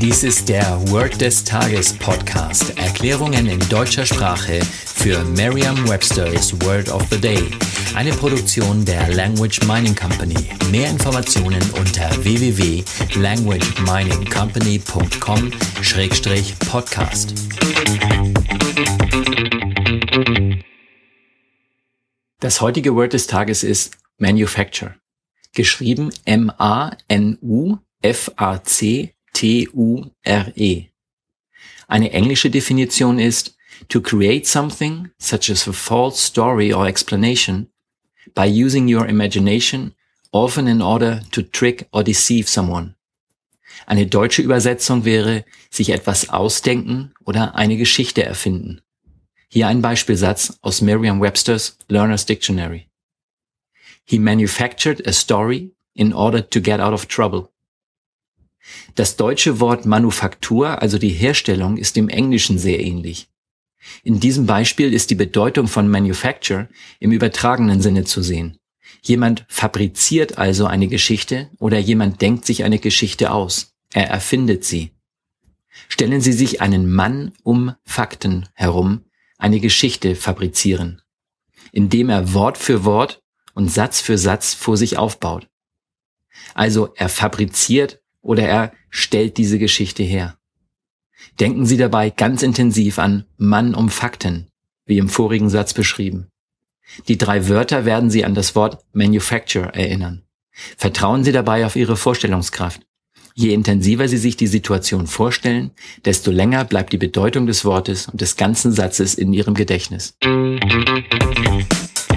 Dies ist der Word des Tages Podcast. Erklärungen in deutscher Sprache für Merriam-Webster's Word of the Day. Eine Produktion der Language Mining Company. Mehr Informationen unter www.languageminingcompany.com-podcast. Das heutige Word des Tages ist Manufacture. Geschrieben M-A-N-U-F-A-C-T-U-R-E. Eine englische Definition ist to create something, such as a false story or explanation, by using your imagination, often in order to trick or deceive someone. Eine deutsche Übersetzung wäre sich etwas ausdenken oder eine Geschichte erfinden. Hier ein Beispielsatz aus Merriam-Webster's Learner's Dictionary. He manufactured a story in order to get out of trouble. Das deutsche Wort Manufaktur, also die Herstellung, ist dem Englischen sehr ähnlich. In diesem Beispiel ist die Bedeutung von Manufacture im übertragenen Sinne zu sehen. Jemand fabriziert also eine Geschichte oder jemand denkt sich eine Geschichte aus. Er erfindet sie. Stellen Sie sich einen Mann um Fakten herum, eine Geschichte fabrizieren, indem er Wort für Wort und Satz für Satz vor sich aufbaut. Also er fabriziert oder er stellt diese Geschichte her. Denken Sie dabei ganz intensiv an Mann um Fakten, wie im vorigen Satz beschrieben. Die drei Wörter werden Sie an das Wort Manufacture erinnern. Vertrauen Sie dabei auf Ihre Vorstellungskraft. Je intensiver Sie sich die Situation vorstellen, desto länger bleibt die Bedeutung des Wortes und des ganzen Satzes in Ihrem Gedächtnis.